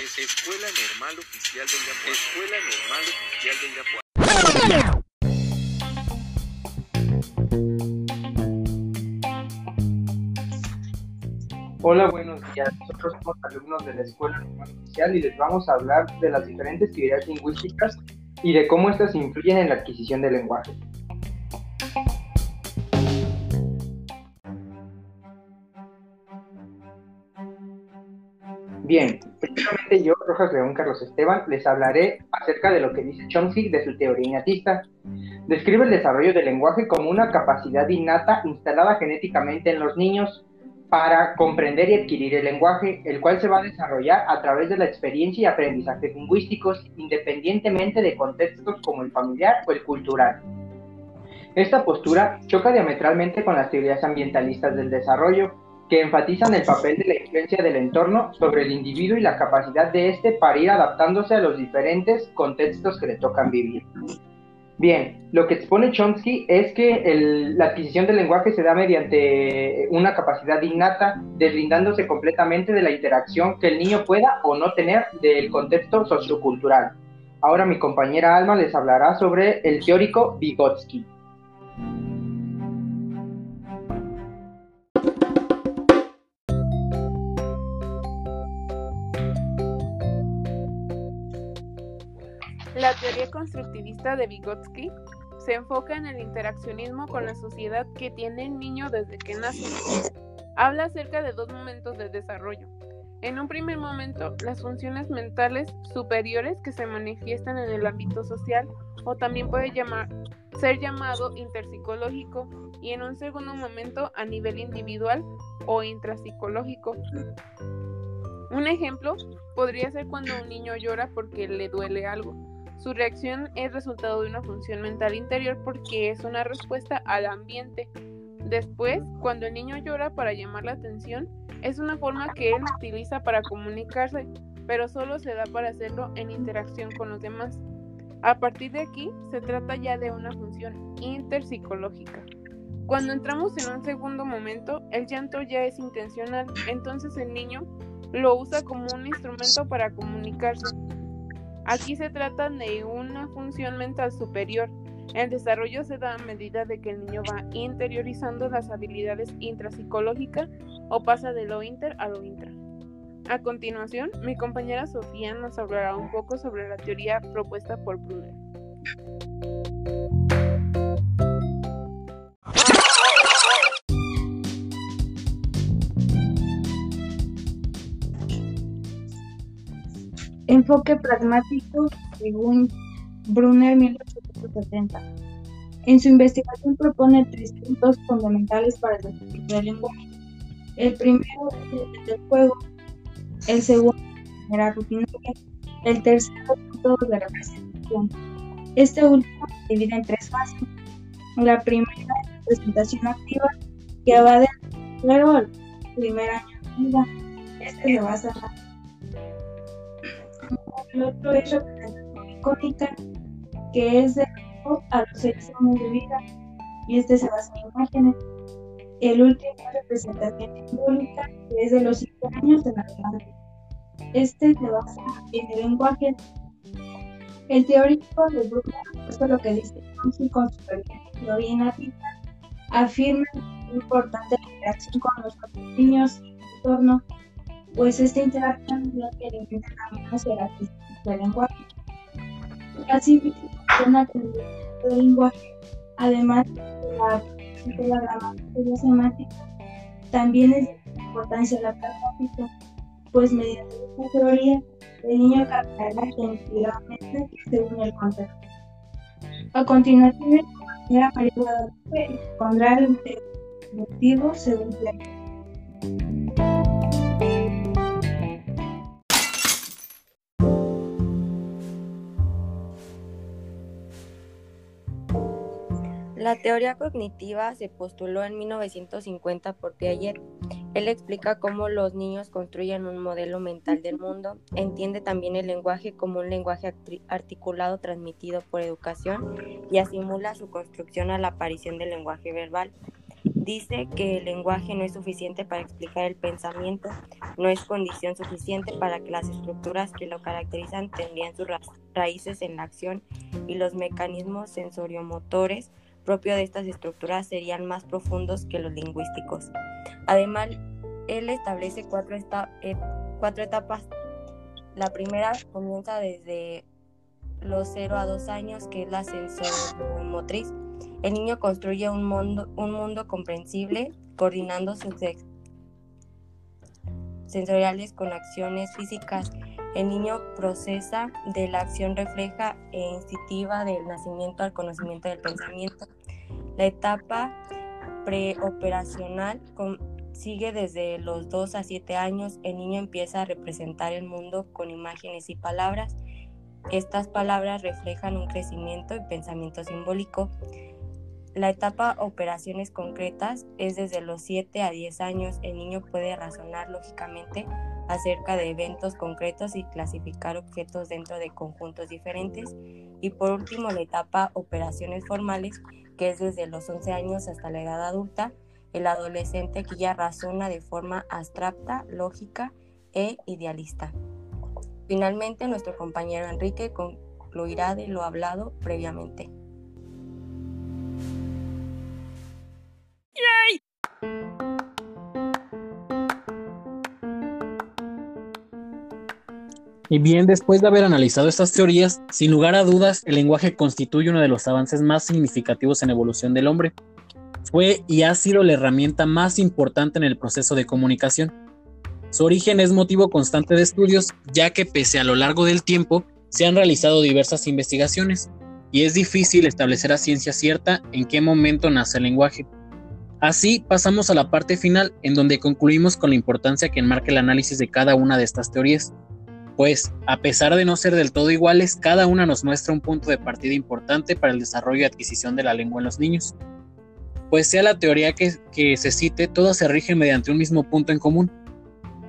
Escuela Normal Oficial de Irapuato. Escuela Normal Oficial de Irapuato. Hola, buenos días. Nosotros somos alumnos de la Escuela Normal Oficial y les vamos a hablar de las diferentes teorías lingüísticas y de cómo estas influyen en la adquisición del lenguaje. Bien, primeramente yo, Rojas León Carlos Esteban, les hablaré acerca de lo que dice Chomsky de su teoría innatista. Describe el desarrollo del lenguaje como una capacidad innata instalada genéticamente en los niños para comprender y adquirir el lenguaje, el cual se va a desarrollar a través de la experiencia y aprendizaje lingüísticos, independientemente de contextos como el familiar o el cultural. Esta postura choca diametralmente con las teorías ambientalistas del desarrollo, que enfatizan el papel de la influencia del entorno sobre el individuo y la capacidad de éste para ir adaptándose a los diferentes contextos que le tocan vivir. Bien, lo que expone Chomsky es que la adquisición del lenguaje se da mediante una capacidad innata, deslindándose completamente de la interacción que el niño pueda o no tener del contexto sociocultural. Ahora mi compañera Alma les hablará sobre el teórico Vygotsky. Teoría constructivista de Vygotsky se enfoca en el interaccionismo con la sociedad que tiene el niño desde que nace. Habla acerca de dos momentos de desarrollo. En un primer momento, las funciones mentales superiores que se manifiestan en el ámbito social o también puede ser llamado interpsicológico y en un segundo momento a nivel individual o intrapsicológico. Un ejemplo podría ser cuando un niño llora porque le duele algo. Su reacción es resultado de una función mental interior porque es una respuesta al ambiente. Después, cuando el niño llora para llamar la atención, es una forma que él utiliza para comunicarse, pero solo se da para hacerlo en interacción con los demás. A partir de aquí, se trata ya de una función interpsicológica. Cuando entramos en un segundo momento, el llanto ya es intencional, entonces el niño lo usa como un instrumento para comunicarse. Aquí se trata de una función mental superior. El desarrollo se da a medida de que el niño va interiorizando las habilidades intrapsicológicas o pasa de lo inter a lo intra. A continuación, mi compañera Sofía nos hablará un poco sobre la teoría propuesta por Brunner. Enfoque pragmático, según Brunner 1870. En su investigación propone tres puntos fundamentales para el desarrollo del lenguaje. El primero es el juego, el segundo era rutinaria, el tercero método de representación. Este último se divide en tres fases. La primera es la presentación activa, que va del primero al primer año de. Este se basa en la el otro es representación icónica, que es de los seis años de vida, y este se basa en imágenes. El último es representación simbólica, que es de los 5 años en adelante. Este se basa en el lenguaje. El teórico de Bruckner, esto es lo que dice con su teoría inativa, afirma que es importante la interacción con los niños y el entorno pues esta interacción es la que alimenta también hacia la del lenguaje. Así funciona el lenguaje, además de la, gramática semántica, también es de importancia la pragmática, pues mediante esta teoría el niño captará definitivamente según el contexto. A continuación, la compañera María Guadalupe pondrá el motivo según la La teoría cognitiva se postuló en 1950 por Piaget. Él explica cómo los niños construyen un modelo mental del mundo, entiende también el lenguaje como un lenguaje articulado transmitido por educación y asimula su construcción a la aparición del lenguaje verbal. Dice que el lenguaje no es suficiente para explicar el pensamiento, no es condición suficiente para que las estructuras que lo caracterizan tendrían sus raíces en la acción y los mecanismos sensoriomotores propios de estas estructuras serían más profundos que los lingüísticos. Además, él establece cuatro, eh, etapas. La primera comienza desde los 0 a 2 años, que es la sensoriomotriz el niño construye un mundo, un mundo comprensible, coordinando sus sensoriales con acciones físicas. El niño procesa de la acción refleja e instintiva del nacimiento al conocimiento del pensamiento. La etapa preoperacional sigue desde los 2 a 7 años. El niño empieza a representar el mundo con imágenes y palabras. Estas palabras reflejan un crecimiento y pensamiento simbólico. La etapa operaciones concretas es desde los 7 a 10 años. El niño puede razonar lógicamente acerca de eventos concretos y clasificar objetos dentro de conjuntos diferentes. Y por último, la etapa operaciones formales, que es desde los 11 años hasta la edad adulta. El adolescente que ya razona de forma abstracta, lógica e idealista. Finalmente, nuestro compañero Enrique concluirá de lo hablado previamente. Y bien, después de haber analizado estas teorías, sin lugar a dudas, el lenguaje constituye uno de los avances más significativos en evolución del hombre. Fue y ha sido la herramienta más importante en el proceso de comunicación. Su origen es motivo constante de estudios, ya que pese a lo largo del tiempo se han realizado diversas investigaciones, y es difícil establecer a ciencia cierta en qué momento nace el lenguaje. Así pasamos a la parte final, en donde concluimos con la importancia que enmarca el análisis de cada una de estas teorías pues, a pesar de no ser del todo iguales, cada una nos muestra un punto de partida importante para el desarrollo y adquisición de la lengua en los niños. Pues sea la teoría que, se cite, todas se rigen mediante un mismo punto en común,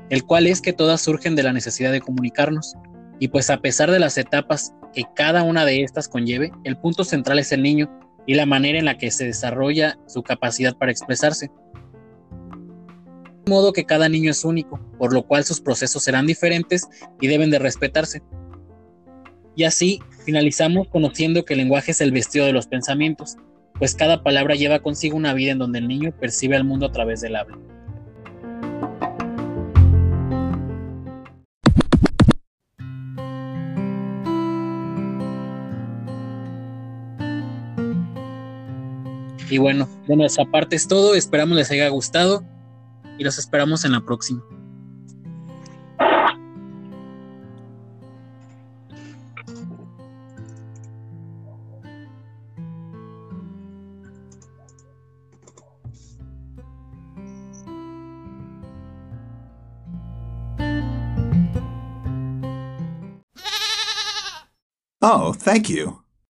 el cual es que todas surgen de la necesidad de comunicarnos. Y pues a pesar de las etapas que cada una de estas conlleve, el punto central es el niño y la manera en la que se desarrolla su capacidad para expresarse modo que cada niño es único, por lo cual sus procesos serán diferentes y deben de respetarse. Y así finalizamos conociendo que el lenguaje es el vestido de los pensamientos, pues cada palabra lleva consigo una vida en donde el niño percibe al mundo a través del habla. Y bueno, de nuestra parte es todo, esperamos les haya gustado y los esperamos en la próxima. Oh, thank you.